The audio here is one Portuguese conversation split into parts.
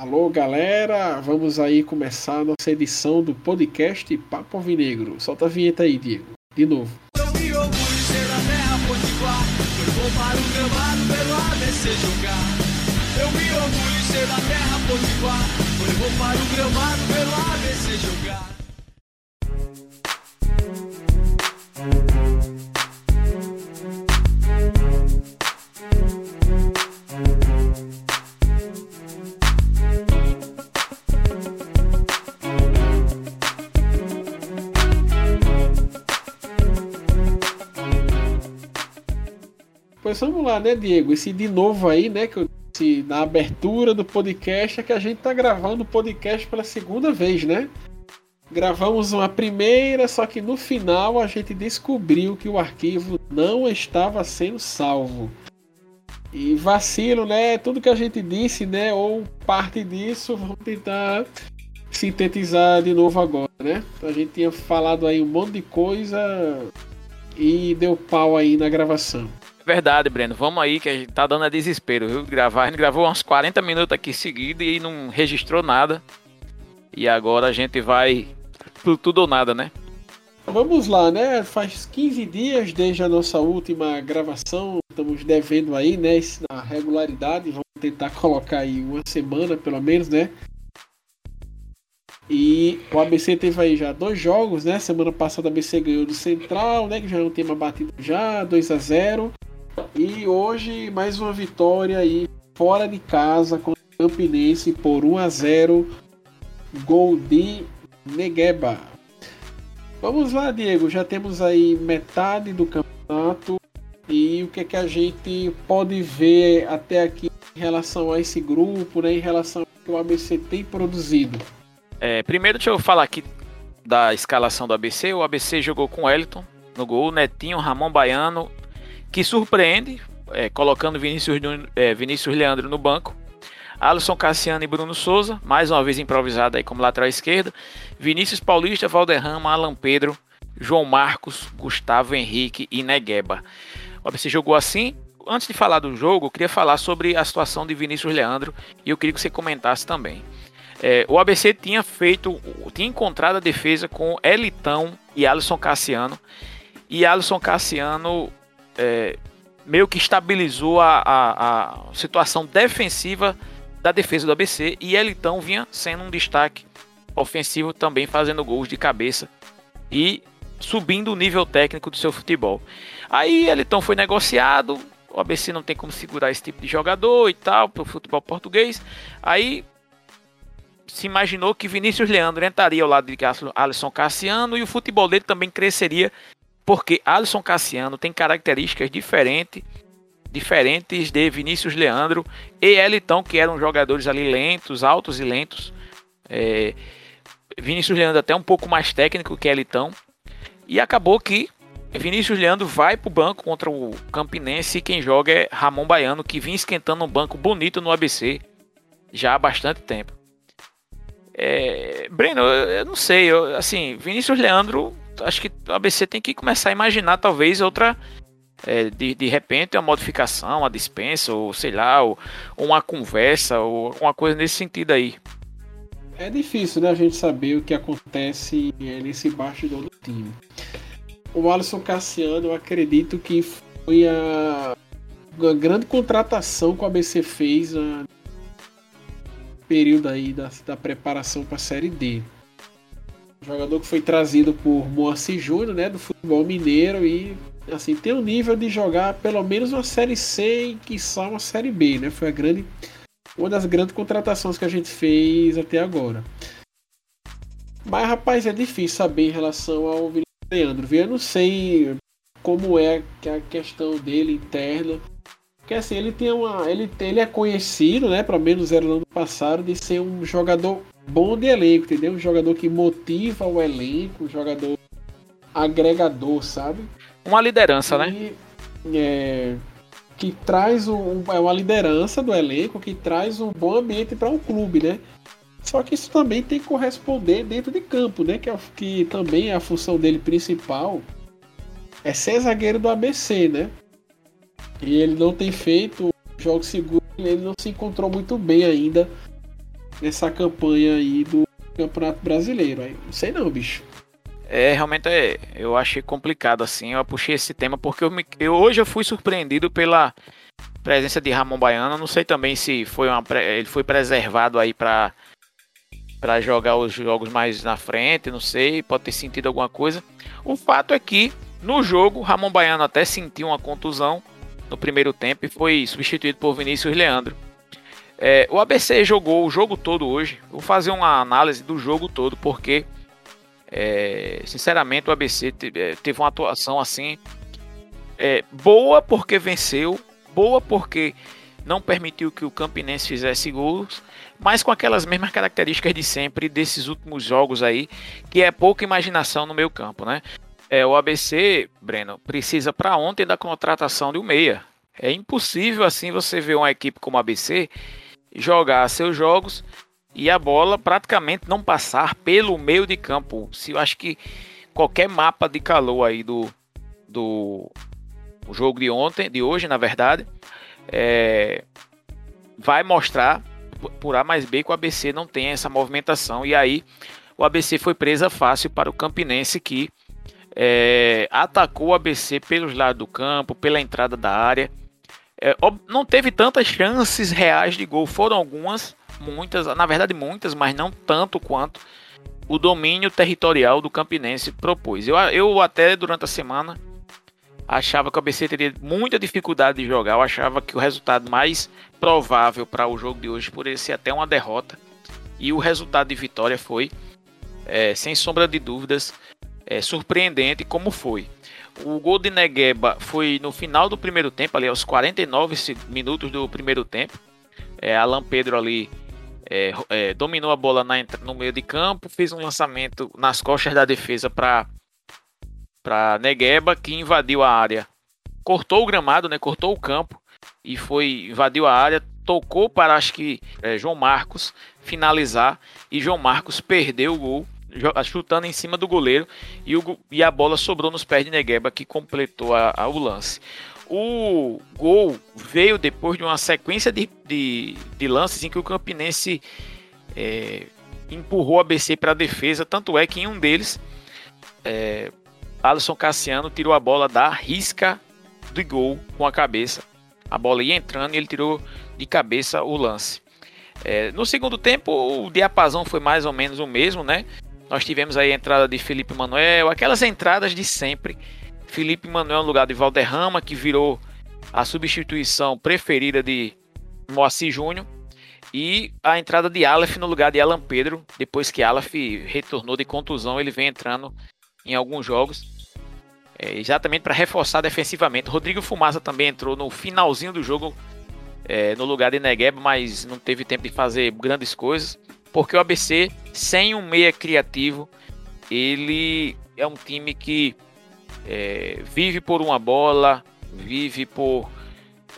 Alô, galera, vamos aí começar a nossa edição do podcast Papo Vinegro. Solta a vinheta aí, Diego. De novo. Eu me orgulho ser da terra potiguar. Vou para o gramado pelo ABC jogar. Eu me orgulho ser da terra potiguar. Vou para o gramado pelo ABC jogar. Vamos lá, né, Diego? Esse de novo aí, né, que eu disse na abertura do podcast é que a gente tá gravando o podcast pela segunda vez, né? Gravamos uma primeira, só que no final a gente descobriu que o arquivo não estava sendo salvo. E vacilo, né? Tudo que a gente disse, né? Ou parte disso, vamos tentar sintetizar de novo agora, né? A gente tinha falado aí um monte de coisa e deu pau aí na gravação. Verdade, Breno. Vamos aí que a gente tá dando a desespero, viu? Gravar. A gente gravou uns 40 minutos aqui seguido e não registrou nada. E agora a gente vai pro tudo ou nada, né? Vamos lá, né? Faz 15 dias desde a nossa última gravação. Estamos devendo aí, né? Na regularidade. Vamos tentar colocar aí uma semana, pelo menos, né? E o ABC teve aí já dois jogos, né? Semana passada o ABC ganhou do Central, né? Que já é um tema batido já, 2 a 0 e hoje mais uma vitória aí fora de casa contra o Campinense por 1 a 0. Gol de Negueba. Vamos lá, Diego. Já temos aí metade do campeonato e o que é que a gente pode ver até aqui em relação a esse grupo, né? Em relação ao que o ABC tem produzido. É, primeiro, deixa eu falar aqui da escalação do ABC. O ABC jogou com Wellington no gol, Netinho, Ramon Baiano, que surpreende, é, colocando Vinícius, é, Vinícius Leandro no banco. Alisson Cassiano e Bruno Souza, mais uma vez improvisado aí como lateral esquerdo. Vinícius Paulista, Valderrama, Alan Pedro, João Marcos, Gustavo Henrique e Negueba. O ABC jogou assim. Antes de falar do jogo, eu queria falar sobre a situação de Vinícius Leandro e eu queria que você comentasse também. É, o ABC tinha feito, tinha encontrado a defesa com Elitão e Alisson Cassiano. E Alisson Cassiano é, meio que estabilizou a, a, a, situação defensiva da defesa do ABC e ele então vinha sendo um destaque ofensivo também fazendo gols de cabeça e subindo o nível técnico do seu futebol. Aí ele então foi negociado, o ABC não tem como segurar esse tipo de jogador e tal para o futebol português. Aí se imaginou que Vinícius Leandro entraria ao lado de Alisson Cassiano e o futebol dele também cresceria porque Alisson Cassiano tem características diferentes diferentes de Vinícius Leandro e Elitão, que eram jogadores ali lentos, altos e lentos. É, Vinícius Leandro até um pouco mais técnico que Elitão. E acabou que Vinícius Leandro vai para o banco contra o Campinense e quem joga é Ramon Baiano, que vinha esquentando um banco bonito no ABC já há bastante tempo. É, Breno, eu, eu não sei, eu, assim, Vinícius Leandro acho que o ABC tem que começar a imaginar talvez outra. É, de, de repente uma modificação, uma dispensa, ou sei lá, ou, uma conversa, ou uma coisa nesse sentido aí. É difícil, né, a gente saber o que acontece nesse bastidor do time. O Alisson Cassiano, eu acredito que foi a, a grande contratação que o ABC fez no período aí da, da preparação para a Série D jogador que foi trazido por Moacir Júnior, né, do futebol mineiro e assim tem um nível de jogar pelo menos uma série C e que só uma série B, né? Foi a grande uma das grandes contratações que a gente fez até agora. Mas rapaz, é difícil saber em relação ao Leandro. Eu não sei como é a questão dele interna. Porque assim, ele tem uma. Ele, ele é conhecido, né? Pelo menos era no ano passado, de ser um jogador bom de elenco, entendeu? Um jogador que motiva o elenco, um jogador agregador, sabe? Uma liderança, né? e, né? É, que traz um, é uma liderança do elenco, que traz um bom ambiente para um clube, né? Só que isso também tem que corresponder dentro de campo, né? Que, é, que também é a função dele principal é ser zagueiro do ABC, né? E ele não tem feito jogos seguros, ele não se encontrou muito bem ainda nessa campanha aí do Campeonato Brasileiro. Aí, não sei não, bicho. É, realmente é, eu achei complicado assim. Eu puxei esse tema porque eu, me, eu hoje eu fui surpreendido pela presença de Ramon Baiano. Não sei também se foi uma, ele foi preservado aí para para jogar os jogos mais na frente, não sei, pode ter sentido alguma coisa. O fato é que no jogo Ramon Baiano até sentiu uma contusão no primeiro tempo e foi substituído por Vinícius Leandro. É, o ABC jogou o jogo todo hoje. Vou fazer uma análise do jogo todo porque é, sinceramente, o ABC é, teve uma atuação assim é, boa porque venceu, boa porque não permitiu que o Campinense fizesse gols, mas com aquelas mesmas características de sempre desses últimos jogos aí, que é pouca imaginação no meio campo, né? É, o ABC, Breno, precisa para ontem da contratação de um meia. É impossível assim você ver uma equipe como a ABC jogar seus jogos e a bola praticamente não passar pelo meio de campo. Se eu acho que qualquer mapa de calor aí do, do jogo de ontem, de hoje, na verdade, é, vai mostrar por A mais B que o ABC não tem essa movimentação. E aí o ABC foi presa fácil para o Campinense que é, atacou o ABC pelos lados do campo, pela entrada da área. É, não teve tantas chances reais de gol, foram algumas, muitas, na verdade muitas, mas não tanto quanto o domínio territorial do Campinense propôs. Eu, eu até durante a semana achava que o ABC teria muita dificuldade de jogar, eu achava que o resultado mais provável para o jogo de hoje poderia ser até uma derrota, e o resultado de vitória foi, é, sem sombra de dúvidas, é, surpreendente como foi. O gol de Negueba foi no final do primeiro tempo, ali aos 49 minutos do primeiro tempo. É, Alan Pedro ali é, é, dominou a bola na, no meio de campo, fez um lançamento nas costas da defesa para para Negueba, que invadiu a área, cortou o gramado, né, cortou o campo e foi invadiu a área, tocou para acho que é, João Marcos finalizar e João Marcos perdeu o gol chutando em cima do goleiro e, o, e a bola sobrou nos pés de Negueba que completou a, a, o lance. O gol veio depois de uma sequência de, de, de lances em que o Campinense é, empurrou a BC para a defesa. Tanto é que em um deles, é, Alisson Cassiano tirou a bola da risca do gol com a cabeça. A bola ia entrando e ele tirou de cabeça o lance. É, no segundo tempo, o diapasão foi mais ou menos o mesmo, né? Nós tivemos aí a entrada de Felipe Manuel, aquelas entradas de sempre Felipe Manuel no lugar de Valderrama, que virou a substituição preferida de Moacir Júnior. E a entrada de Aleph no lugar de Alan Pedro, depois que Aleph retornou de contusão, ele vem entrando em alguns jogos, é, exatamente para reforçar defensivamente. Rodrigo Fumaça também entrou no finalzinho do jogo, é, no lugar de Negueba, mas não teve tempo de fazer grandes coisas, porque o ABC, sem um meia criativo, ele é um time que é, vive por uma bola, vive por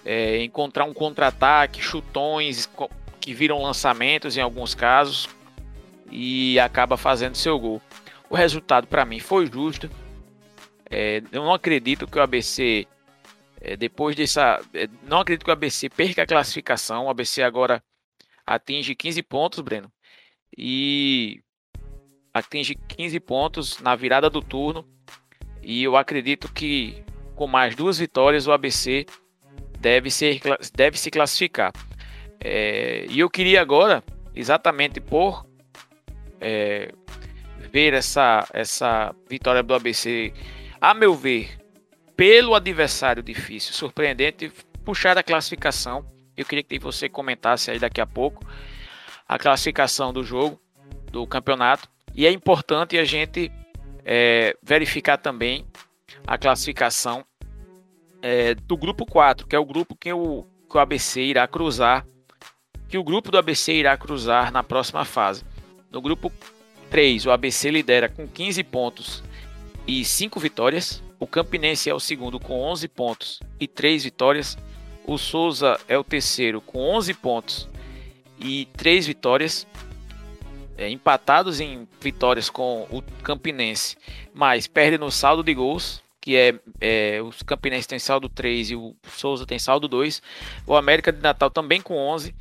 é, encontrar um contra-ataque, chutões que viram lançamentos em alguns casos e acaba fazendo seu gol. O resultado para mim foi justo. É, eu não acredito que o ABC é, depois dessa, é, não acredito que o ABC perca a classificação. O ABC agora atinge 15 pontos, Breno, e atinge 15 pontos na virada do turno e eu acredito que com mais duas vitórias o ABC deve, ser, deve se classificar. É, e eu queria agora, exatamente por é, ver essa, essa vitória do ABC, a meu ver, pelo adversário difícil, surpreendente, puxar a classificação. Eu queria que você comentasse aí daqui a pouco a classificação do jogo, do campeonato. E é importante a gente é, verificar também a classificação é, do grupo 4, que é o grupo que o, que o ABC irá cruzar, que o grupo do ABC irá cruzar na próxima fase. No grupo 3, o ABC lidera com 15 pontos e 5 vitórias. O Campinense é o segundo com 11 pontos e 3 vitórias. O Souza é o terceiro com 11 pontos e 3 vitórias é, empatados em vitórias com o Campinense, mas perde no saldo de gols, que é, é os Campinense tem saldo 3 e o Souza tem saldo 2. O América de Natal também com 11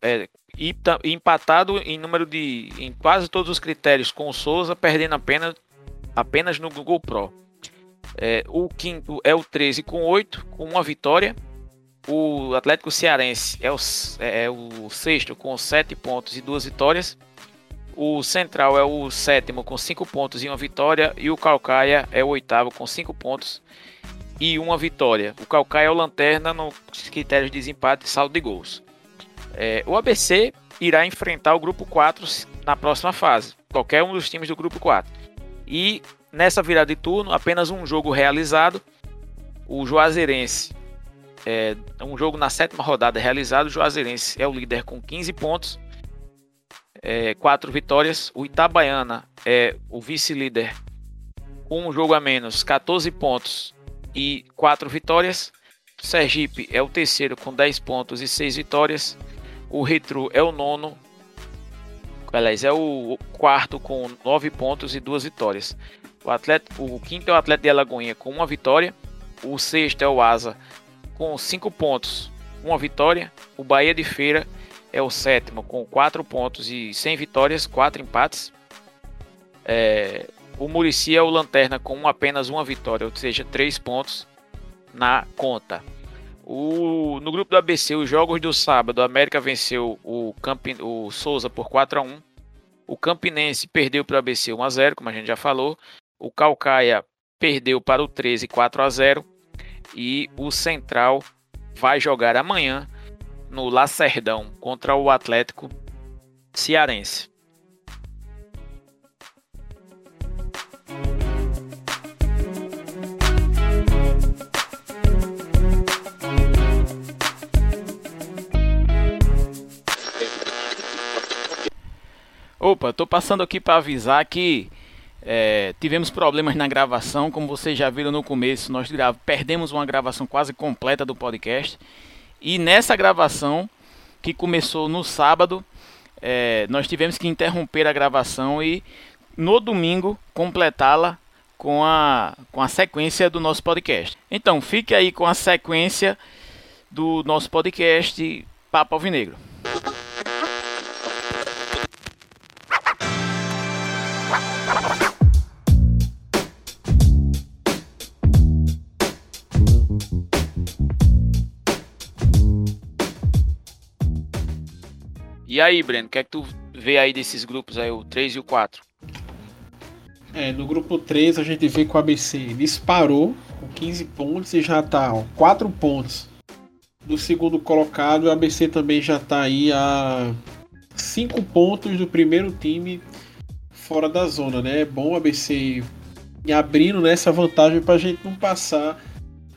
é, e, e empatado em número de em quase todos os critérios com o Souza, perdendo apenas apenas no Google Pro. É, o quinto é o 13 com 8, com uma vitória. O Atlético Cearense é o, é, é o sexto com 7 pontos e duas vitórias. O Central é o sétimo com 5 pontos e uma vitória. E o Calcaia é o oitavo com 5 pontos e uma vitória. O Calcaia é o lanterna nos critérios de desempate e saldo de gols. É, o ABC irá enfrentar o grupo 4 na próxima fase. Qualquer um dos times do grupo 4. E nessa virada de turno, apenas um jogo realizado. O Juazeirense, é, um jogo na sétima rodada realizado. O Juazeirense é o líder com 15 pontos, é, 4 vitórias. O Itabaiana é o vice-líder com um jogo a menos, 14 pontos e 4 vitórias. Sergipe é o terceiro com 10 pontos e 6 vitórias. O Retro é o nono Aliás, é o quarto com nove pontos e duas vitórias. O, atleta, o quinto é o Atlético de Alagoinha com uma vitória. O sexto é o Asa com cinco pontos, uma vitória. O Bahia de Feira é o sétimo com quatro pontos e sem vitórias, quatro empates. É, o Murici é o lanterna com apenas uma vitória, ou seja, três pontos na conta. O, no grupo do ABC, os jogos do sábado, a América venceu o, Campi, o Souza por 4 a 1 O Campinense perdeu para o ABC 1 a 0 como a gente já falou. O Calcaia perdeu para o 13 4 a 0 E o Central vai jogar amanhã no Lacerdão contra o Atlético Cearense. Opa, tô passando aqui para avisar que é, tivemos problemas na gravação, como vocês já viram no começo, nós perdemos uma gravação quase completa do podcast. E nessa gravação, que começou no sábado, é, nós tivemos que interromper a gravação e no domingo completá-la com a, com a sequência do nosso podcast. Então, fique aí com a sequência do nosso podcast Papo Alvinegro. E aí, Breno, o que é que tu vê aí desses grupos aí, o 3 e o 4? É, no grupo 3 a gente vê que o ABC disparou com 15 pontos e já tá ó, 4 pontos do segundo colocado. O ABC também já tá aí a 5 pontos do primeiro time fora da zona, né? É bom o ABC abrindo né, vantagem para a gente não passar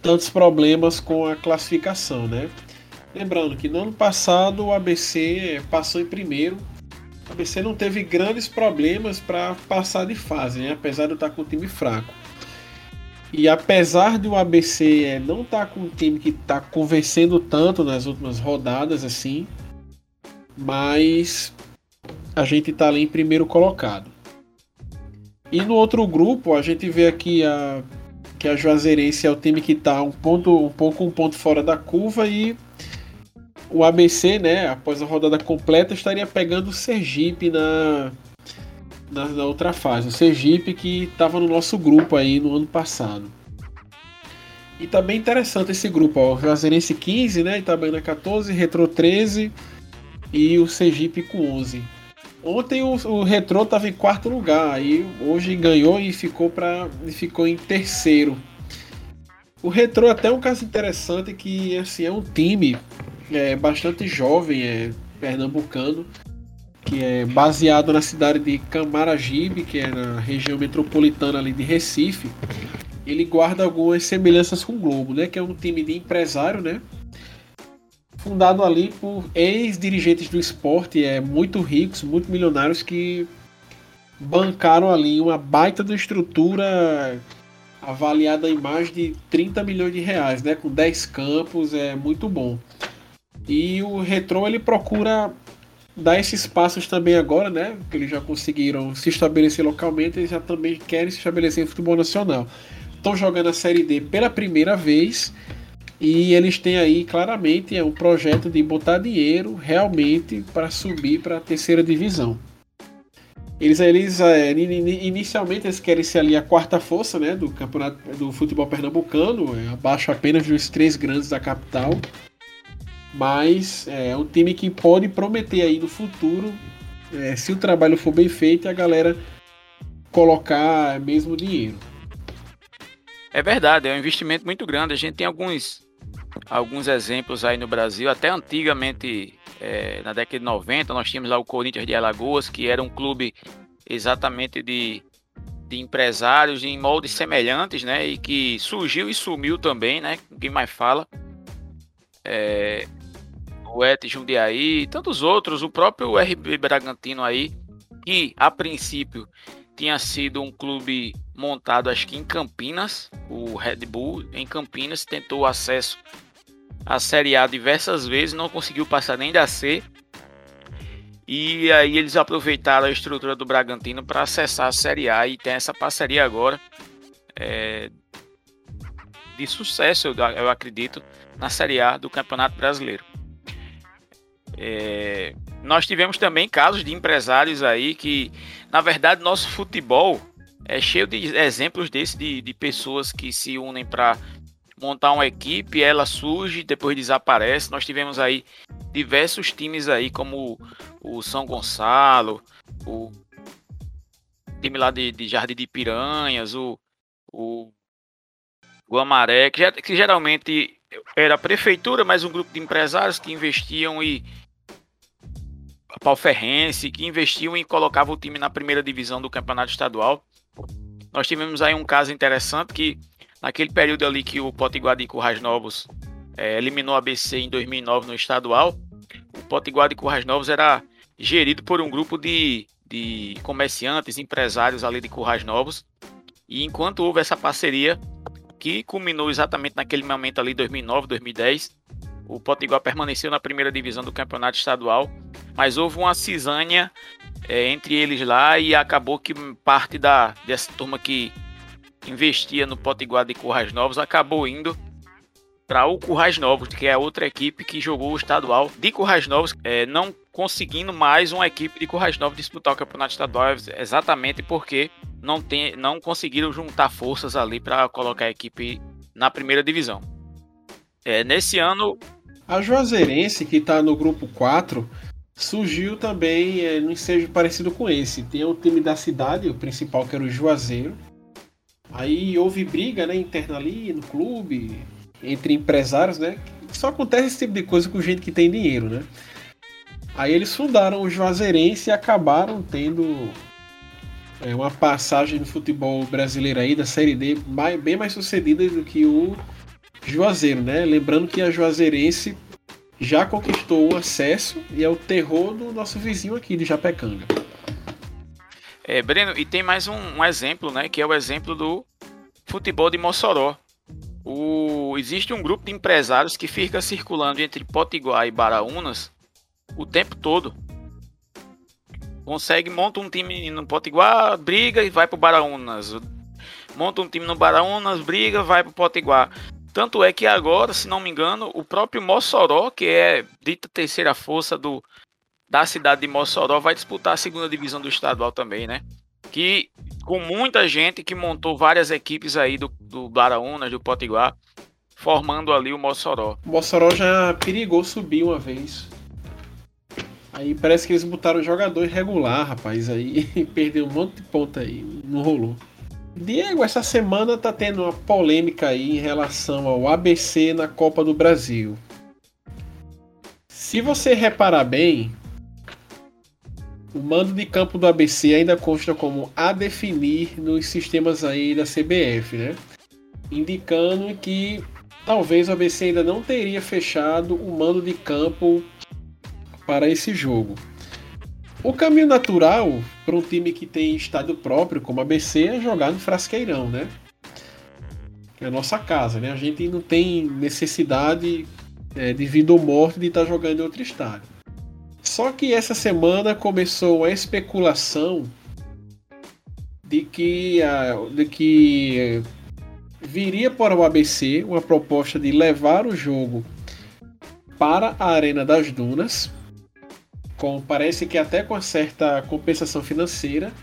tantos problemas com a classificação, né? Lembrando que no ano passado o ABC passou em primeiro. O ABC não teve grandes problemas para passar de fase, né? apesar de estar com um time fraco. E apesar de o ABC é, não estar com um time que está convencendo tanto nas últimas rodadas assim, mas a gente está ali em primeiro colocado. E no outro grupo a gente vê aqui a que a Juazeirense é o time que está um ponto um pouco um ponto fora da curva e o ABC, né, após a rodada completa, estaria pegando o Sergipe na, na, na outra fase. O Sergipe que estava no nosso grupo aí no ano passado. E tá bem interessante esse grupo, ó. O Juazeirense 15, né? Itabaiana 14, Retro 13 e o Sergipe com 11. Ontem o, o Retro estava em quarto lugar, aí hoje ganhou e ficou, pra, ficou em terceiro. O Retro é até um caso interessante que assim, é um time é bastante jovem, é pernambucano, que é baseado na cidade de Camaragibe, que é na região metropolitana ali de Recife. Ele guarda algumas semelhanças com o Globo, né, que é um time de empresário, né, fundado ali por ex-dirigentes do esporte, é muito ricos, muito milionários que bancaram ali uma baita de estrutura avaliada em mais de 30 milhões de reais, né, com 10 campos, é muito bom. E o Retro ele procura dar esses passos também agora, né? Que eles já conseguiram se estabelecer localmente, eles já também querem se estabelecer em futebol nacional. Estão jogando a Série D pela primeira vez E eles têm aí claramente é um projeto de botar dinheiro realmente para subir para a terceira divisão. Eles, eles é, inicialmente eles querem ser ali a quarta força né, do campeonato do futebol pernambucano, é, abaixo apenas dos três grandes da capital. Mas é um time que pode prometer aí no futuro, é, se o trabalho for bem feito, a galera colocar mesmo dinheiro. É verdade, é um investimento muito grande. A gente tem alguns, alguns exemplos aí no Brasil, até antigamente, é, na década de 90, nós tínhamos lá o Corinthians de Alagoas, que era um clube exatamente de, de empresários em moldes semelhantes, né? E que surgiu e sumiu também, né? Ninguém mais fala. É, o Et Jundiaí, tantos outros, o próprio RB Bragantino aí, que a princípio tinha sido um clube montado acho que em Campinas, o Red Bull em Campinas tentou acesso à Série A diversas vezes, não conseguiu passar nem da C. E aí eles aproveitaram a estrutura do Bragantino para acessar a Série A e tem essa parceria agora é, de sucesso, eu acredito, na Série A do Campeonato Brasileiro. É, nós tivemos também casos de empresários aí que, na verdade, nosso futebol é cheio de exemplos desse de, de pessoas que se unem para montar uma equipe, ela surge, depois desaparece. Nós tivemos aí diversos times aí, como o São Gonçalo, o time lá de, de Jardim de Piranhas, o, o Guamaré, que, que geralmente era a prefeitura, mas um grupo de empresários que investiam e Palferrense, que investiam e colocavam o time na primeira divisão do campeonato estadual. Nós tivemos aí um caso interessante que naquele período ali que o Potiguar de Currais Novos é, eliminou a BC em 2009 no estadual, o Potiguar de Currais Novos era gerido por um grupo de, de comerciantes, empresários ali de Currais Novos. E enquanto houve essa parceria, que culminou exatamente naquele momento ali, 2009, 2010, o Potiguar permaneceu na primeira divisão do campeonato estadual, mas houve uma cisânia é, entre eles lá e acabou que parte da, dessa turma que investia no Potiguar de Currais Novos acabou indo para o Currais Novos, que é a outra equipe que jogou o estadual de Currais Novos, é, não conseguindo mais uma equipe de Currais Novos disputar o campeonato estadual, exatamente porque não, tem, não conseguiram juntar forças ali para colocar a equipe na primeira divisão. É, nesse ano. A Juazeirense, que está no grupo 4, surgiu também é, num ensejo parecido com esse. Tem o time da cidade, o principal que era o Juazeiro. Aí houve briga né, interna ali no clube, entre empresários, né? Só acontece esse tipo de coisa com gente que tem dinheiro, né? Aí eles fundaram o Juazeirense e acabaram tendo é, uma passagem no futebol brasileiro aí da Série D mais, bem mais sucedida do que o Juazeiro, né? Lembrando que a Juazeirense já conquistou o acesso e é o terror do nosso vizinho aqui de Japecanga. É, Breno, e tem mais um, um exemplo, né? Que é o exemplo do futebol de Mossoró. O, existe um grupo de empresários que fica circulando entre Potiguar e Baraunas o tempo todo. Consegue, monta um time no Potiguar, briga e vai pro Baraunas. Monta um time no Baraunas, briga, vai pro Potiguar. Tanto é que agora, se não me engano, o próprio Mossoró, que é dita terceira força do, da cidade de Mossoró, vai disputar a segunda divisão do estadual também, né? Que com muita gente que montou várias equipes aí do, do Baraunas, do Potiguar, formando ali o Mossoró. O Mossoró já perigou subir uma vez. Aí parece que eles botaram jogador irregular, rapaz. Aí perdeu um monte de ponta aí. Não rolou. Diego, essa semana tá tendo uma polêmica aí em relação ao ABC na Copa do Brasil. Se você reparar bem, o mando de campo do ABC ainda consta como a definir nos sistemas aí da CBF, né? Indicando que talvez o ABC ainda não teria fechado o mando de campo para esse jogo. O caminho natural para um time que tem estádio próprio, como a BC, é jogar no Frasqueirão, né? É a nossa casa, né? A gente não tem necessidade é, de vida ou morte de estar tá jogando em outro estádio. Só que essa semana começou a especulação de que, a, de que viria para o ABC uma proposta de levar o jogo para a Arena das Dunas, com parece que até com uma certa compensação financeira,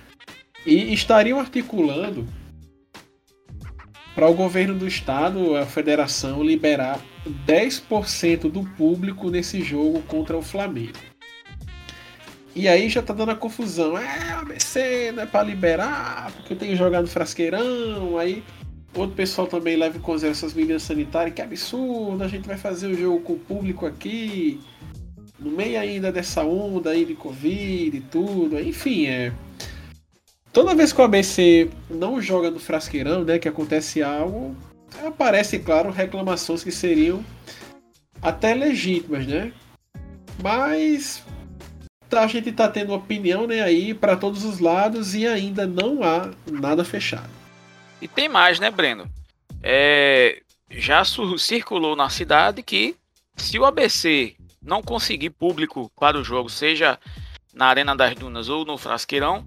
e estariam articulando para o governo do estado, a federação, liberar 10% do público nesse jogo contra o Flamengo. E aí já tá dando a confusão. É, o ABC não é pra liberar, porque tem que jogar no frasqueirão. Aí outro pessoal também leva em consideração essas medidas sanitárias. Que absurdo, a gente vai fazer o jogo com o público aqui. No meio ainda dessa onda aí de Covid e tudo. Enfim, é. Toda vez que o ABC não joga no frasqueirão, né, que acontece algo, aparece, claro, reclamações que seriam até legítimas, né? Mas a gente está tendo opinião né, aí para todos os lados e ainda não há nada fechado. E tem mais, né, Breno? É, já circulou na cidade que se o ABC não conseguir público para o jogo, seja na Arena das Dunas ou no Frasqueirão,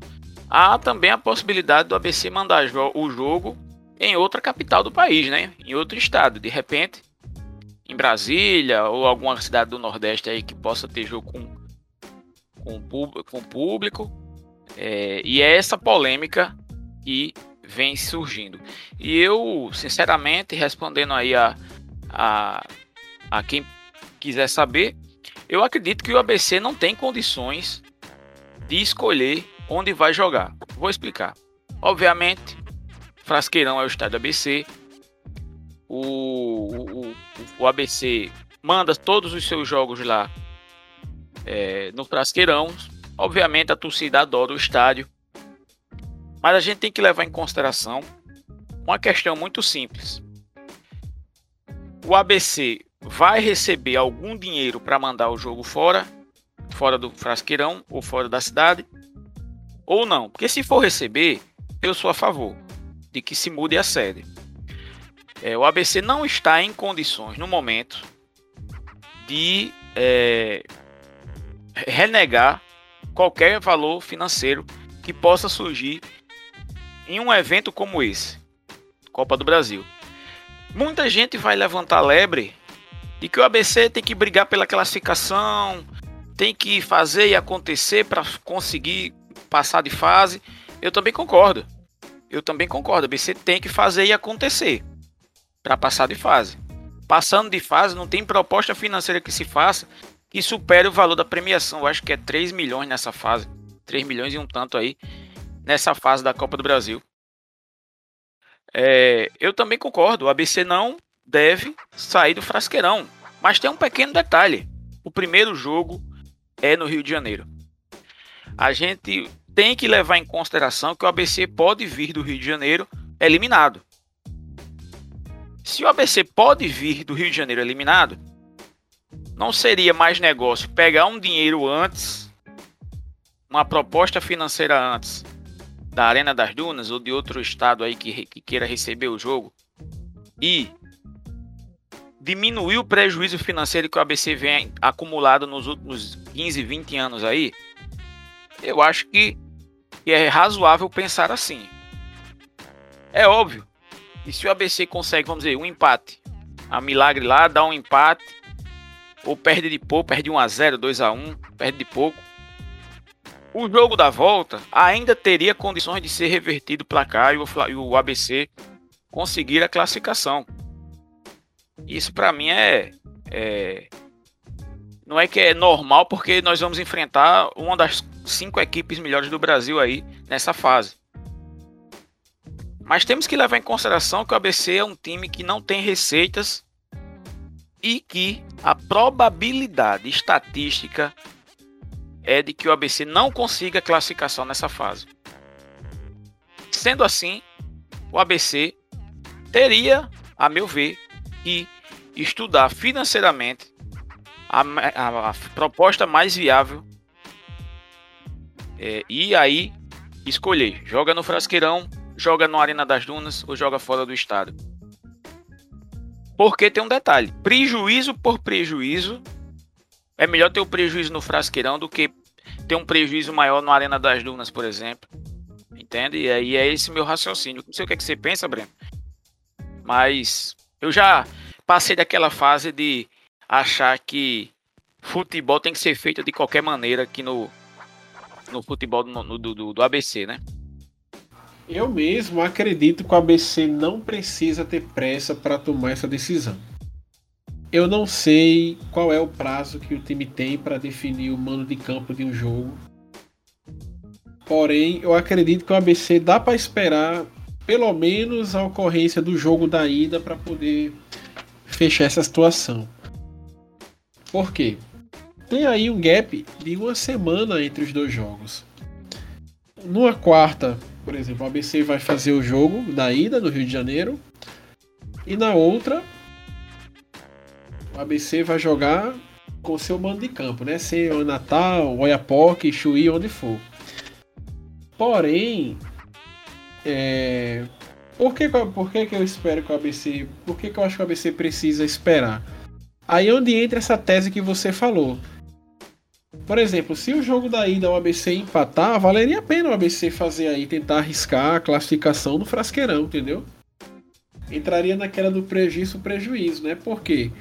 há também a possibilidade do ABC mandar o jogo em outra capital do país, né? Em outro estado, de repente, em Brasília ou alguma cidade do Nordeste aí que possa ter jogo com com, com público. É, e é essa polêmica que vem surgindo. E eu, sinceramente, respondendo aí a, a, a quem quiser saber, eu acredito que o ABC não tem condições de escolher onde vai jogar. Vou explicar. Obviamente, Frasqueirão é o estádio ABC. O, o, o ABC manda todos os seus jogos lá é, no Frasqueirão. Obviamente a torcida adora o estádio, mas a gente tem que levar em consideração uma questão muito simples. O ABC vai receber algum dinheiro para mandar o jogo fora, fora do Frasqueirão ou fora da cidade, ou não? Porque se for receber, eu sou a favor de que se mude a sede. É, o ABC não está em condições no momento de é, renegar qualquer valor financeiro que possa surgir em um evento como esse, Copa do Brasil. Muita gente vai levantar lebre de que o ABC tem que brigar pela classificação, tem que fazer e acontecer para conseguir passar de fase. Eu também concordo. Eu também concordo. O ABC tem que fazer e acontecer para passar de fase. Passando de fase, não tem proposta financeira que se faça que supere o valor da premiação. Eu acho que é 3 milhões nessa fase. 3 milhões e um tanto aí nessa fase da Copa do Brasil. É, eu também concordo, o ABC não deve sair do frasqueirão. Mas tem um pequeno detalhe: o primeiro jogo é no Rio de Janeiro. A gente tem que levar em consideração que o ABC pode vir do Rio de Janeiro eliminado. Se o ABC pode vir do Rio de Janeiro eliminado, não seria mais negócio pegar um dinheiro antes, uma proposta financeira antes da Arena das Dunas ou de outro estado aí que, que queira receber o jogo e diminuir o prejuízo financeiro que o ABC vem acumulado nos últimos 15, 20 anos aí? Eu acho que, que é razoável pensar assim. É óbvio. E se o ABC consegue, vamos dizer, um empate, a milagre lá, dá um empate ou perde de pouco, perde 1 a 0, 2 a 1, perde de pouco. O jogo da volta ainda teria condições de ser revertido o placar e o ABC conseguir a classificação. Isso para mim é, é, não é que é normal porque nós vamos enfrentar uma das cinco equipes melhores do Brasil aí nessa fase. Mas temos que levar em consideração que o ABC é um time que não tem receitas e que a probabilidade estatística é de que o ABC não consiga classificação nessa fase. Sendo assim, o ABC teria, a meu ver, que estudar financeiramente a, a, a proposta mais viável é, e aí escolher: joga no Frasqueirão, joga no Arena das Dunas ou joga fora do estado. Porque tem um detalhe: prejuízo por prejuízo. É melhor ter o um prejuízo no frasqueirão do que ter um prejuízo maior na Arena das Dunas, por exemplo. Entende? E aí é esse meu raciocínio. Não sei o que, é que você pensa, Breno. Mas eu já passei daquela fase de achar que futebol tem que ser feito de qualquer maneira aqui no, no futebol do, do, do ABC, né? Eu mesmo acredito que o ABC não precisa ter pressa para tomar essa decisão. Eu não sei qual é o prazo que o time tem para definir o mano de campo de um jogo. Porém, eu acredito que o ABC dá para esperar pelo menos a ocorrência do jogo da ida para poder fechar essa situação. Por quê? Tem aí um gap de uma semana entre os dois jogos. Numa quarta, por exemplo, o ABC vai fazer o jogo da ida no Rio de Janeiro. E na outra, o ABC vai jogar com seu mando de campo, né? Ser o Natal, Oiapoque, Chuí, onde for. Porém, é... por, que, por que, que eu espero que o ABC. Por que, que eu acho que o ABC precisa esperar? Aí é onde entra essa tese que você falou. Por exemplo, se o jogo da ida o ABC empatar, valeria a pena o ABC fazer aí, tentar arriscar a classificação no frasqueirão, entendeu? Entraria naquela do prejuízo prejuízo, né? Porque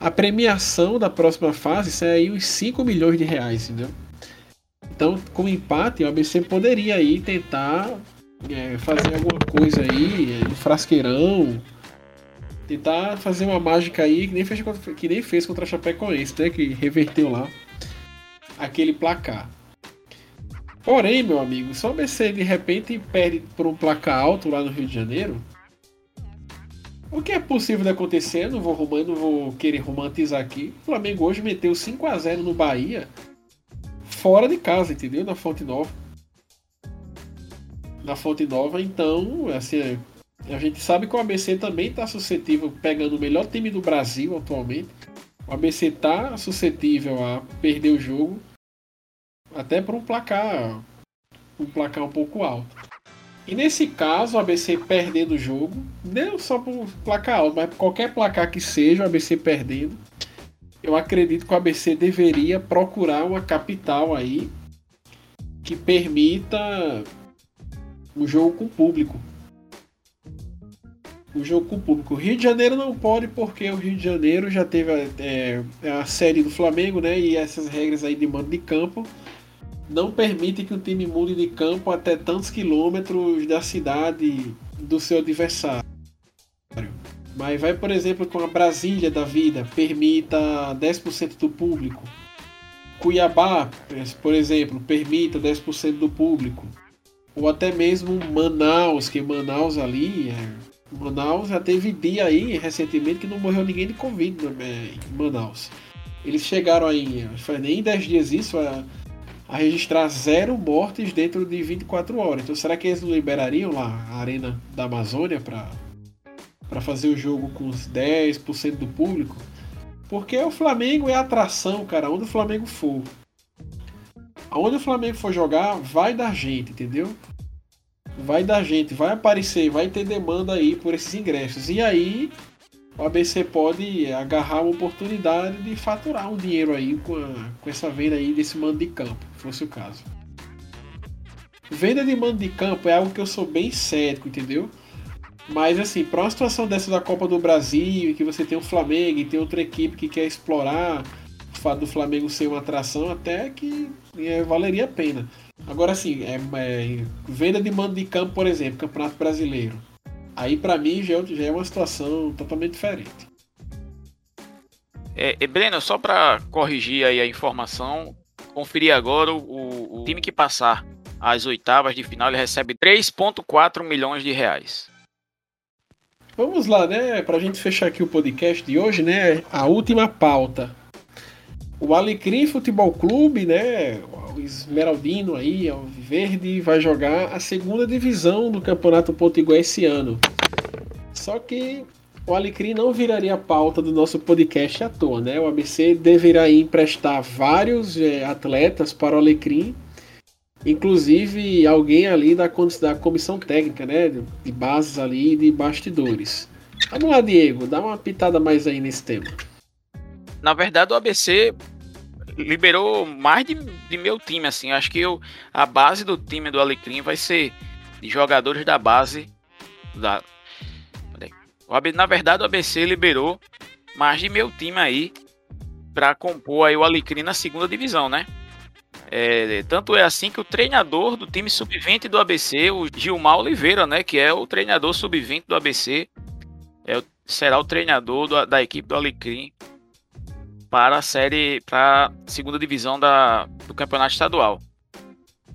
a premiação da próxima fase é aí uns 5 milhões de reais, entendeu? Então, com empate, o ABC poderia aí tentar é, fazer alguma coisa aí no frasqueirão, tentar fazer uma mágica aí que nem fez, que nem fez contra a Chapecoense, né? Que reverteu lá aquele placar. Porém, meu amigo, se o ABC de repente perde por um placar alto lá no Rio de Janeiro, o que é possível de acontecer? Não vou, não vou querer romantizar aqui. O Flamengo hoje meteu 5 a 0 no Bahia, fora de casa, entendeu? Na Fonte Nova. Na Fonte Nova, então, assim, a gente sabe que o ABC também está suscetível, pegando o melhor time do Brasil atualmente o ABC tá suscetível a perder o jogo até por um placar um placar um pouco alto. E nesse caso, o ABC perdendo o jogo, não só por placar alto, mas por qualquer placar que seja, o ABC perdendo, eu acredito que o ABC deveria procurar uma capital aí que permita o jogo com público o jogo com público. O Rio de Janeiro não pode porque o Rio de Janeiro já teve a, é, é, a série do Flamengo, né? E essas regras aí de mando de campo não permitem que o time mude de campo até tantos quilômetros da cidade do seu adversário. Mas vai, por exemplo, com a Brasília da vida, permita 10% do público. Cuiabá, por exemplo, permita 10% do público. Ou até mesmo Manaus, que Manaus ali é Manaus já teve dia aí recentemente que não morreu ninguém de Covid né, em Manaus. Eles chegaram aí, faz nem 10 dias isso, a, a, registrar zero mortes dentro de 24 horas. Então será que eles não liberariam lá a Arena da Amazônia para fazer o jogo com os 10% do público? Porque o Flamengo é atração, cara, onde o Flamengo for. Aonde o Flamengo for jogar, vai dar gente, entendeu? vai dar gente, vai aparecer, vai ter demanda aí por esses ingressos. E aí o ABC pode agarrar uma oportunidade de faturar um dinheiro aí com, a, com essa venda aí desse mando de campo, se fosse o caso. Venda de mando de campo é algo que eu sou bem cético, entendeu? Mas assim, para uma situação dessa da Copa do Brasil, que você tem o Flamengo e tem outra equipe que quer explorar fato do Flamengo ser uma atração, até que é, valeria a pena. Agora, assim, é, é, venda de mando de campo, por exemplo, Campeonato Brasileiro. Aí, para mim, já, é já é uma situação totalmente diferente. É, Breno, só para corrigir aí a informação, conferir agora o, o, time que passar as oitavas de final ele recebe 3,4 milhões de reais. Vamos lá, né? Para a gente fechar aqui o podcast de hoje, né? A última pauta. O Alecrim Futebol Clube, né? o Esmeraldino aí, o Verde, vai jogar a segunda divisão do Campeonato Potiguar esse ano. Só que o Alecrim não viraria pauta do nosso podcast à toa, né? O ABC deverá emprestar vários é, atletas para o Alecrim, inclusive alguém ali da, da comissão técnica, né? De bases ali de bastidores. Vamos lá, Diego, dá uma pitada mais aí nesse tema. Na verdade, o ABC liberou mais de, de meu time, assim. Acho que eu, a base do time do Alecrim vai ser de jogadores da base da Na verdade, o ABC liberou mais de meu time aí para compor aí o Alecrim na segunda divisão, né? É, tanto é assim que o treinador do time sub-20 do ABC, o Gilmar Oliveira, né, que é o treinador sub-20 do ABC, é, será o treinador do, da equipe do Alecrim para a série, para a segunda divisão da, do campeonato estadual.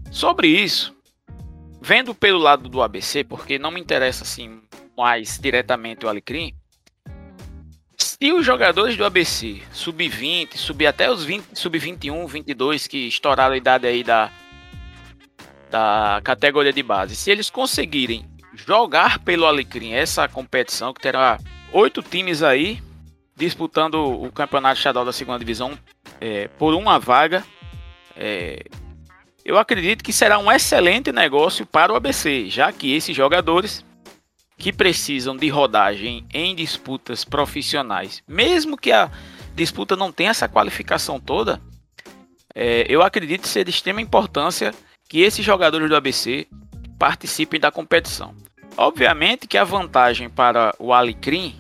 Sobre isso, vendo pelo lado do ABC, porque não me interessa assim mais diretamente o Alecrim, se os jogadores do ABC, sub-20, sub até os 20, sub-21, 22 que estouraram a idade aí da da categoria de base, se eles conseguirem jogar pelo Alecrim essa competição que terá oito times aí disputando o campeonato estadual da segunda divisão é, por uma vaga, é, eu acredito que será um excelente negócio para o ABC, já que esses jogadores que precisam de rodagem em disputas profissionais, mesmo que a disputa não tenha essa qualificação toda, é, eu acredito ser de extrema importância que esses jogadores do ABC participem da competição. Obviamente que a vantagem para o Alecrim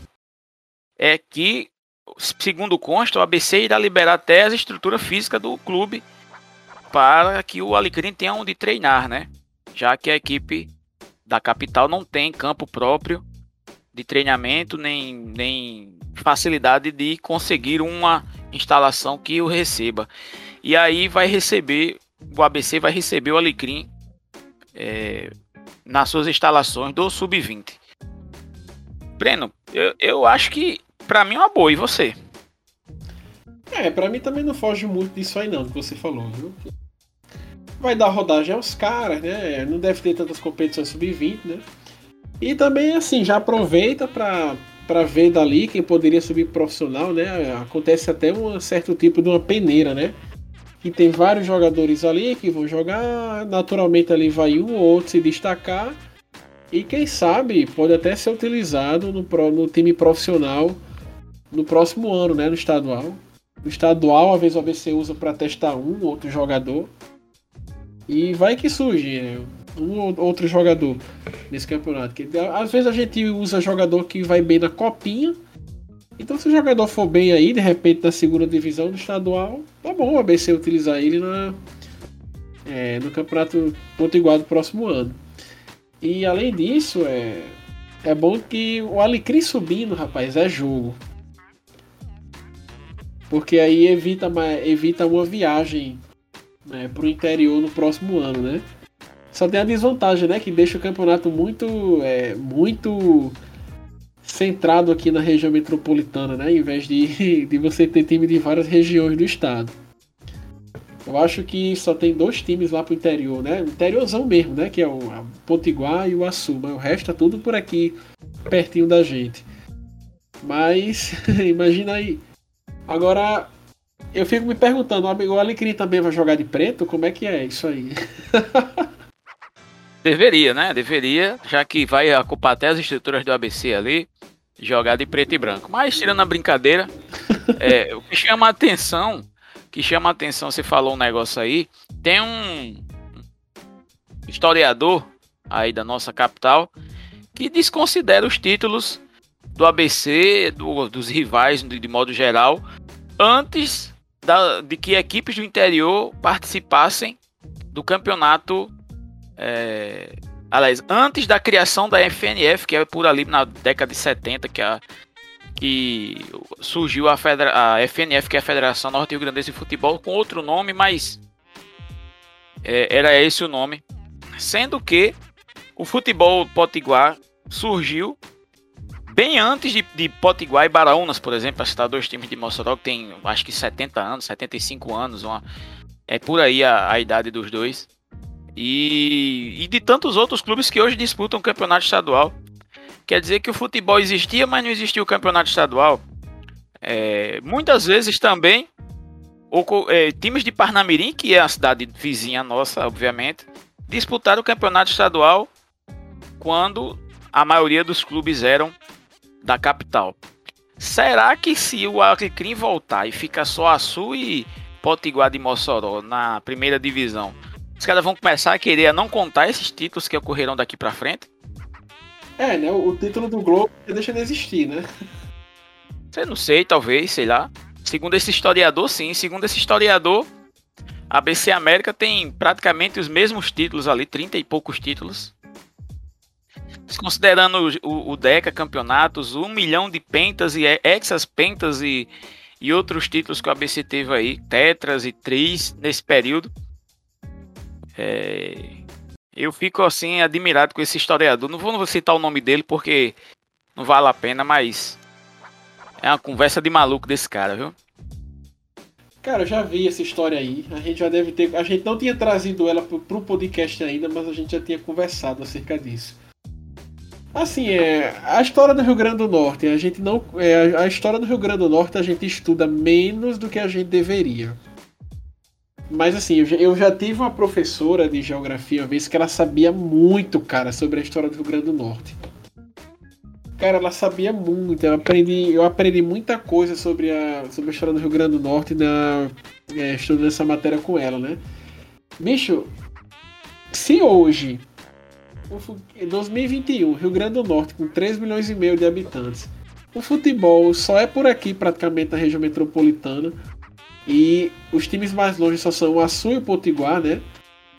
é que, segundo consta, o ABC irá liberar até a estrutura física do clube para que o Alecrim tenha onde treinar, né? Já que a equipe da capital não tem campo próprio de treinamento, nem, nem facilidade de conseguir uma instalação que o receba. E aí vai receber, o ABC vai receber o Alecrim é, nas suas instalações do Sub-20. Breno, eu, eu acho que para mim é uma boa, e você? É, para mim também não foge muito disso aí não, que você falou, viu? vai dar rodagem aos caras, né? Não deve ter tantas competições sub-20, né? E também, assim, já aproveita para para ver dali quem poderia subir profissional, né? Acontece até um certo tipo de uma peneira, né? Que tem vários jogadores ali que vão jogar, naturalmente ali vai um ou outro se destacar e quem sabe pode até ser utilizado no, no time profissional no próximo ano, né? No estadual. No estadual, às vezes o ABC usa para testar um ou outro jogador. E vai que surge né? um ou outro jogador nesse campeonato. Que, às vezes a gente usa jogador que vai bem na copinha. Então se o jogador for bem aí, de repente na segunda divisão do estadual, tá bom o ABC utilizar ele na, é, no campeonato ponto igual do próximo ano. E além disso, é, é bom que o Alecrim subindo, rapaz, é jogo. Porque aí evita, evita uma viagem né, para o interior no próximo ano, né? Só tem a desvantagem, né, que deixa o campeonato muito, é, muito centrado aqui na região metropolitana, né, em vez de, de você ter time de várias regiões do estado. Eu acho que só tem dois times lá pro interior, né? Interiorzão mesmo, né? Que é o Potiguar e o Açu. Mas o resto é tudo por aqui, pertinho da gente. Mas, imagina aí. Agora, eu fico me perguntando, o Alecrim também vai jogar de preto? Como é que é isso aí? Deveria, né? Deveria, já que vai ocupar até as estruturas do ABC ali, jogar de preto e branco. Mas tirando a brincadeira, é, o que chama a atenção, que chama a atenção, você falou um negócio aí, tem um historiador aí da nossa capital que desconsidera os títulos do ABC, do, dos rivais de, de modo geral, antes da, de que equipes do interior participassem do campeonato. É, aliás, antes da criação da FNF, que é por ali na década de 70, que, a, que surgiu a, a FNF, que é a Federação Norte Rio de Futebol, com outro nome, mas é, era esse o nome. Sendo que o futebol potiguar surgiu bem antes de, de Potiguar e Baraunas, por exemplo, para citar dois times de Mossoró que tem acho que 70 anos, 75 anos, uma, é por aí a, a idade dos dois. E, e, de tantos outros clubes que hoje disputam o campeonato estadual. Quer dizer que o futebol existia, mas não existia o campeonato estadual. É, muitas vezes também o, é, times de Parnamirim, que é a cidade vizinha nossa, obviamente, disputaram o campeonato estadual quando a maioria dos clubes eram da capital. Será que se o Alecrim voltar e ficar só a Sul e Potiguar de Mossoró na primeira divisão, os caras vão começar a querer a não contar esses títulos que ocorreram daqui para frente? É, né? O título do Globo deixa de existir, né? Eu não sei, talvez, sei lá. Segundo esse historiador, sim. Segundo esse historiador, a ABC América tem praticamente os mesmos títulos ali, 30 e poucos títulos. Considerando o, o Deca campeonatos, um milhão de pentas e hexas pentas e, e outros títulos que o ABC teve aí, tetras e tris nesse período. É, eu fico assim admirado com esse historiador. Não vou, não vou citar o nome dele porque não vale a pena, mas é uma conversa de maluco desse cara, viu? Cara, eu já vi essa história aí. A gente já deve ter. A gente não tinha trazido ela pro, pro podcast ainda, mas a gente já tinha conversado acerca disso. Assim, é, a história do Rio Grande do Norte, a gente não. É, a história do Rio Grande do Norte a gente estuda menos do que a gente deveria. Mas assim, eu já, eu já tive uma professora de geografia uma vez que ela sabia muito, cara, sobre a história do Rio Grande do Norte. Cara, ela sabia muito. Eu aprendi, eu aprendi muita coisa sobre a, sobre a história do Rio Grande do Norte na, é, estudando essa matéria com ela, né? Bicho, se hoje, em 2021, Rio Grande do Norte, com 3 milhões e meio de habitantes, o futebol só é por aqui, praticamente na região metropolitana, e os times mais longe só são o Açu e o Potiguar, né?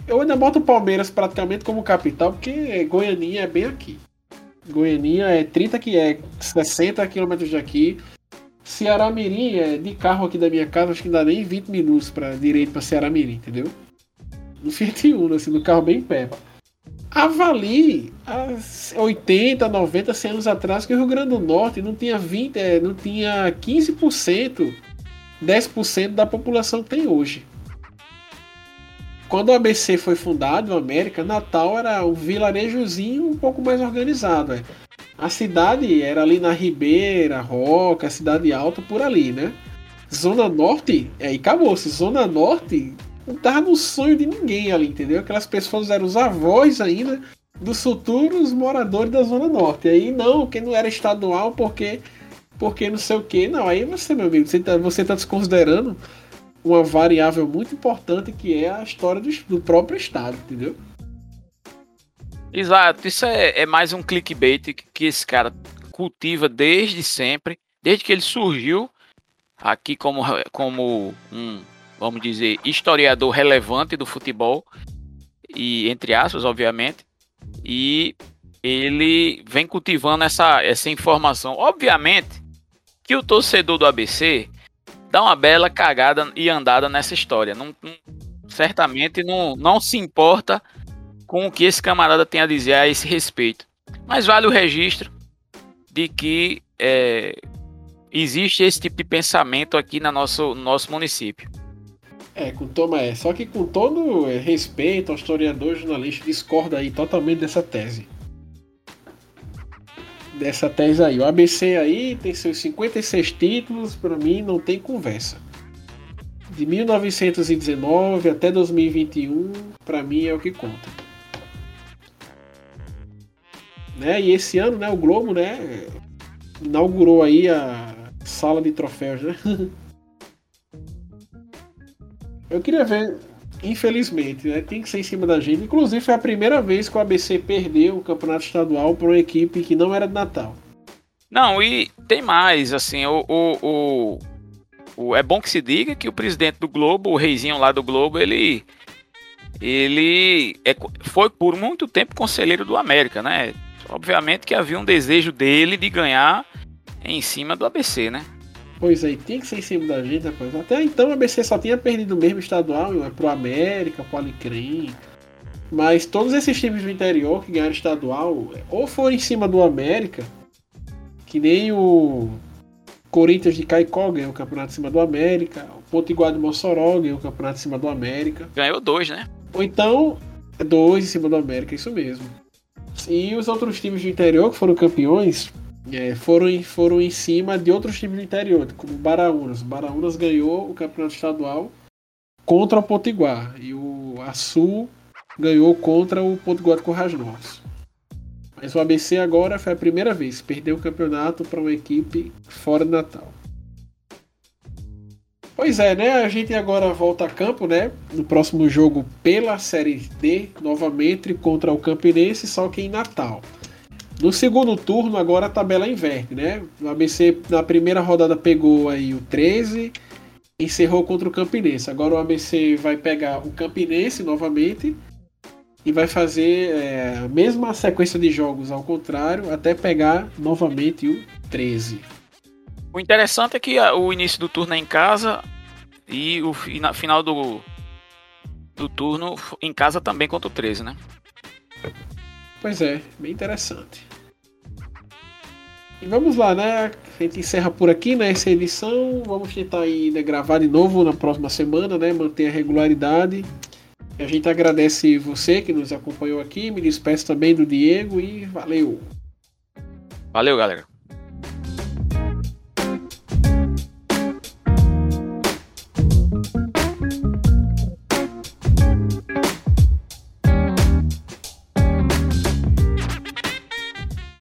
Eu ainda boto o Palmeiras praticamente como capital, porque Goianinha é bem aqui. Goianinha é 30 que é 60 quilômetros daqui. Ceará Mirim é de carro aqui da minha casa, acho que não dá nem 20 minutos para direito para Ceará Mirim, entendeu? No Fiat Uno, assim, no carro bem perto. Avali, há 80, 90, 100 anos atrás, que o Rio Grande do Norte não tinha 20, é, não tinha 15%, 10% da população que tem hoje. Quando o ABC foi fundado, o América, Natal era um vilarejozinho um pouco mais organizado. É. A cidade era ali na Ribeira, Roca, Cidade Alta, por ali, né? Zona Norte, aí acabou-se. Zona Norte não tava no sonho de ninguém ali, entendeu? Aquelas pessoas eram os avós ainda dos futuros moradores da Zona Norte. Aí não, que não era estadual porque porque não sei o que. Não, aí você, meu amigo, você tá, você tá desconsiderando uma variável muito importante que é a história do, do próprio Estado, entendeu? Exato, isso é, é, mais um clickbait que esse cara cultiva desde sempre, desde que ele surgiu aqui como, como um, vamos dizer, historiador relevante do futebol, e entre aspas, obviamente, e ele vem cultivando essa, essa informação. Obviamente que o torcedor do ABC dá uma bela cagada e andada nessa história. Não, não, certamente não, não se importa com o que esse camarada tem a dizer a esse respeito. Mas vale o registro de que é, existe esse tipo de pensamento aqui no nosso, no nosso município. É, com toma é. Só que com todo respeito ao historiador jornalista discorda aí totalmente dessa tese dessa tese aí. O ABC aí tem seus 56 títulos, para mim não tem conversa. De 1919 até 2021, para mim é o que conta. Né? E esse ano, né, o Globo, né, inaugurou aí a sala de troféus, né? Eu queria ver infelizmente, né? Tem que ser em cima da gente. Inclusive, foi a primeira vez que o ABC perdeu o campeonato estadual para uma equipe que não era de Natal. Não, e tem mais, assim, o, o, o, o, é bom que se diga que o presidente do Globo, o reizinho lá do Globo, ele ele é, foi por muito tempo conselheiro do América, né? Obviamente que havia um desejo dele de ganhar em cima do ABC, né? Pois aí, tem que ser em cima da gente, rapaz. Até então a ABC só tinha perdido mesmo estadual, é pro América, pro Alecrim. Mas todos esses times do interior que ganharam estadual, ou foram em cima do América, que nem o Corinthians de Caicó ganhou o campeonato em cima do América, o Potiguar de Mossoró ganhou o campeonato em cima do América. Ganhou dois, né? Ou então, dois em cima do América, isso mesmo. E os outros times do interior que foram campeões, é, foram, foram em cima de outros times do interior, como o Baraunas. O Baraunas ganhou o campeonato estadual contra o Potiguar. E o Açu ganhou contra o Potiguar de Corrais Novos. Mas o ABC agora foi a primeira vez. Perdeu o campeonato para uma equipe fora de Natal. Pois é, né? A gente agora volta a campo, né? No próximo jogo pela Série D, novamente contra o Campinense, só que em Natal. No segundo turno, agora a tabela inverte, né? O ABC na primeira rodada pegou aí o 13, encerrou contra o Campinense. Agora o ABC vai pegar o Campinense novamente e vai fazer é, a mesma sequência de jogos ao contrário, até pegar novamente o 13. O interessante é que o início do turno é em casa e o final do, do turno em casa também contra o 13, né? Pois é, bem interessante. E vamos lá, né? A gente encerra por aqui, né? Essa edição. Vamos tentar ainda gravar de novo na próxima semana, né? Manter a regularidade. A gente agradece você que nos acompanhou aqui. Me despeço também do Diego e valeu. Valeu, galera.